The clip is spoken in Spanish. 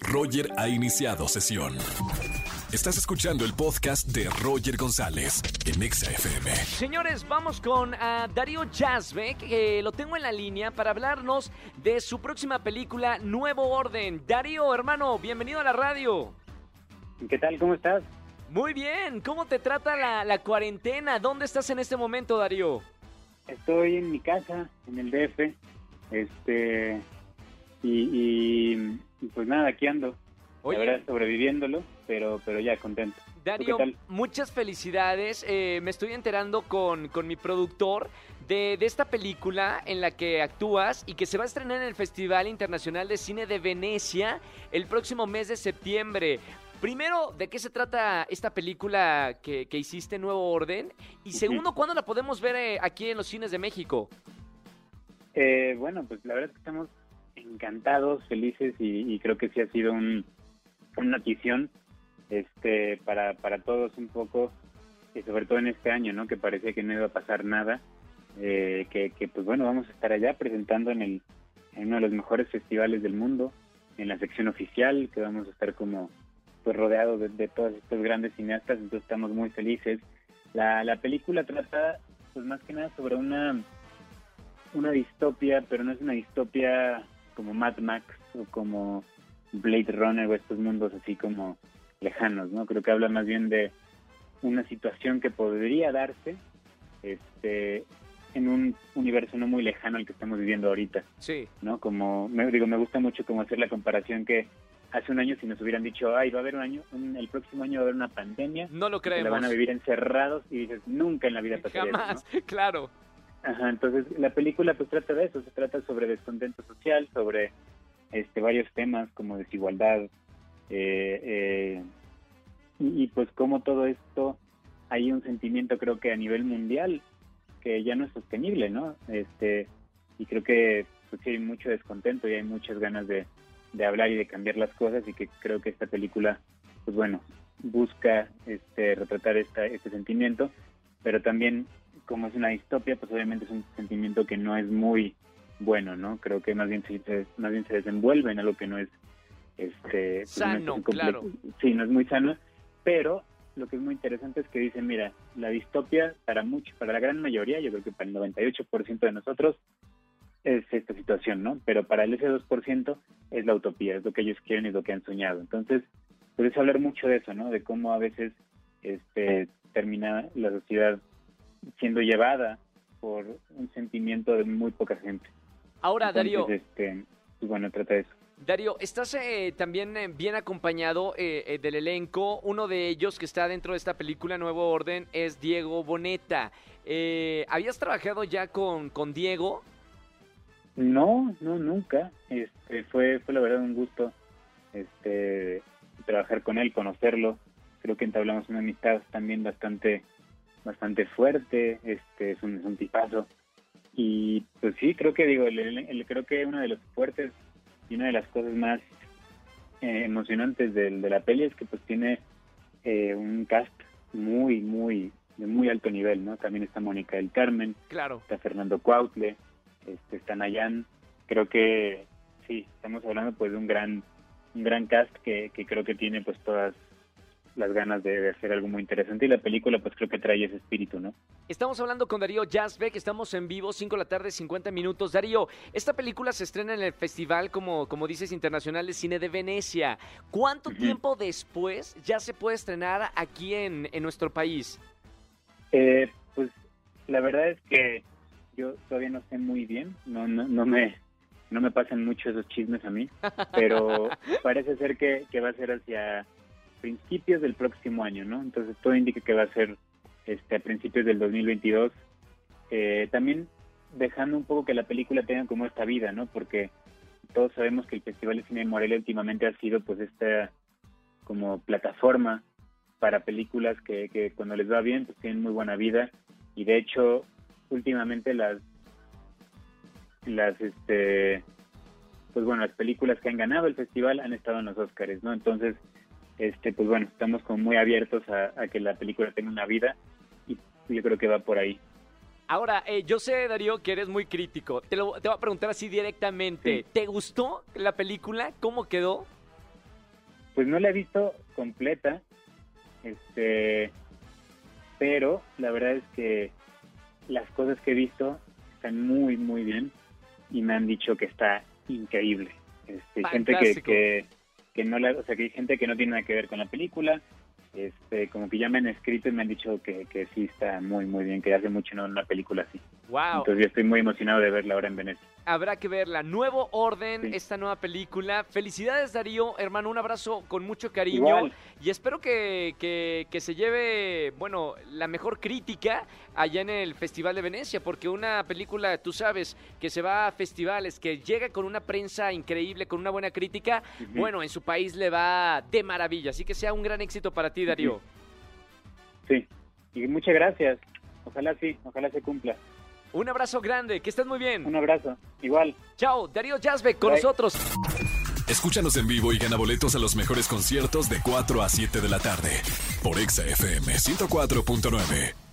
Roger ha iniciado sesión. Estás escuchando el podcast de Roger González en Exa FM. Señores, vamos con ah, Darío Yazbek, que lo tengo en la línea para hablarnos de su próxima película Nuevo Orden. Darío, hermano, bienvenido a la radio. ¿Qué tal? ¿Cómo estás? Muy bien, ¿cómo te trata la, la cuarentena? ¿Dónde estás en este momento, Darío? Estoy en mi casa, en el DF, este, y, y- y pues nada, aquí ando. Oye. La verdad, sobreviviéndolo, pero, pero ya contento. ¿Tú Darío, qué tal? muchas felicidades. Eh, me estoy enterando con, con mi productor de, de esta película en la que actúas y que se va a estrenar en el Festival Internacional de Cine de Venecia el próximo mes de septiembre. Primero, ¿de qué se trata esta película que, que hiciste Nuevo Orden? Y segundo, ¿cuándo la podemos ver eh, aquí en los cines de México? Eh, bueno, pues la verdad es que estamos encantados, felices y, creo que sí ha sido un, una notición este, para, para todos un poco, y sobre todo en este año, ¿no? Que parecía que no iba a pasar nada, eh, que, que pues bueno, vamos a estar allá presentando en, el, en uno de los mejores festivales del mundo, en la sección oficial, que vamos a estar como pues rodeados de, de todos estos grandes cineastas, entonces estamos muy felices. La, la película trata pues más que nada sobre una una distopia, pero no es una distopia como Mad Max o como Blade Runner o estos mundos así como lejanos, ¿no? Creo que habla más bien de una situación que podría darse este en un universo no muy lejano al que estamos viviendo ahorita, Sí. ¿no? Como me digo, me gusta mucho como hacer la comparación que hace un año si nos hubieran dicho, "Ay, va a haber un año, un- el próximo año va a haber una pandemia." No lo que la creemos. van a vivir encerrados y dices, "Nunca en la vida pasaría eso", ¿no? Jamás, claro. Ajá, entonces la película pues trata de eso, se trata sobre descontento social, sobre este varios temas como desigualdad eh, eh, y, y, pues como todo esto hay un sentimiento creo que a nivel mundial que ya no es sostenible, ¿no? Este y creo que pues hay mucho descontento y hay muchas ganas de, de hablar y de cambiar las cosas y que creo que esta película pues bueno busca este retratar esta, este sentimiento pero también como es una distopia, pues obviamente es un sentimiento que no es muy bueno, ¿no? Creo que más bien se, más bien se desenvuelve en algo que no es este pues, no es Sano, claro. Sí, no es muy sano, pero lo que es muy interesante es que dicen, mira, la distopia para mucho, para la gran mayoría, yo creo que para el 98% de nosotros es esta situación, ¿no? Pero para el ese 2% es la utopía, es lo que ellos quieren y es lo que han soñado. Entonces, pues es hablar mucho de eso, ¿no? De cómo a veces este termina la sociedad siendo llevada por un sentimiento de muy poca gente. Ahora, Darío, este, pues bueno, trata de eso. Darío, estás eh, también eh, bien acompañado eh, eh, del elenco. Uno de ellos que está dentro de esta película Nuevo Orden es Diego Boneta. Eh, ¿Habías trabajado ya con, con Diego? No, no, nunca. Este, fue, fue la verdad un gusto este, trabajar con él, conocerlo. Creo que entablamos una amistad también bastante, bastante fuerte. Este, es un, es un tipazo. Y pues sí, creo que digo, el- el- el- creo que uno de los fuertes y una de las cosas más eh, emocionantes del- de, la peli es que pues tiene eh, un cast muy, muy, de muy alto nivel, ¿no? También está Mónica del Carmen, Claro. está Fernando Cuautle, este, está Nayan. Creo que sí, estamos hablando pues de un gran, un gran cast que, que creo que tiene pues todas las ganas de, de hacer algo muy interesante y la película pues creo que trae ese espíritu, ¿no? Estamos hablando con Darío Yazbek, estamos en vivo, 5 de la tarde, 50 minutos. Darío, esta película se estrena en el Festival, como, como dices, Internacional de Cine de Venecia. ¿Cuánto tiempo después ya se puede estrenar aquí en, en nuestro país? Eh, pues la verdad es que yo todavía no sé muy bien, no, no, no me no me pasan mucho esos chismes a mí, pero parece ser que, que va a ser hacia principios del próximo año, ¿no? Entonces todo indica que va a ser este, a principios del 2022. Eh, también dejando un poco que la película tenga como esta vida, ¿no? Porque todos sabemos que el Festival de Cine de Morelia últimamente ha sido pues esta como plataforma para películas que, que cuando les va bien pues tienen muy buena vida y de hecho últimamente las las este pues bueno las películas que han ganado el festival han estado en los Óscares no entonces este pues bueno estamos como muy abiertos a, a que la película tenga una vida y yo creo que va por ahí Ahora, eh, yo sé, Darío, que eres muy crítico. Te, lo, te voy a preguntar así directamente. Sí. ¿Te gustó la película? ¿Cómo quedó? pues no la he visto completa, este, pero la verdad es que las cosas que he visto están muy, muy bien y me han dicho que está increíble. Este, gente que, que no la, o sea, que hay gente que no tiene nada que ver con la película, este, como que ya me han escrito y me han dicho que, que sí está muy, muy bien, que hace mucho no una película así. Wow. Entonces yo estoy muy emocionado de verla ahora en Venecia. Habrá que verla. Nuevo Orden, Sí. esta nueva película. Felicidades, Darío. Hermano, un abrazo con mucho cariño. Igual. Y espero que, que- que se lleve, bueno, la mejor crítica allá en el Festival de Venecia, porque una película, tú sabes, que se va a festivales, que llega con una prensa increíble, con una buena crítica, bueno, en su país le va de maravilla. Así que sea un gran éxito para ti, Darío. Sí, y muchas gracias. Ojalá sí, ojalá se cumpla. Un abrazo grande, que estés muy bien. Un abrazo. Igual. Chao, Darío Yazbek con Bye. nosotros. Escúchanos en vivo y gana boletos a los mejores conciertos de 4 a 7 de la tarde por Exa FM 104.9.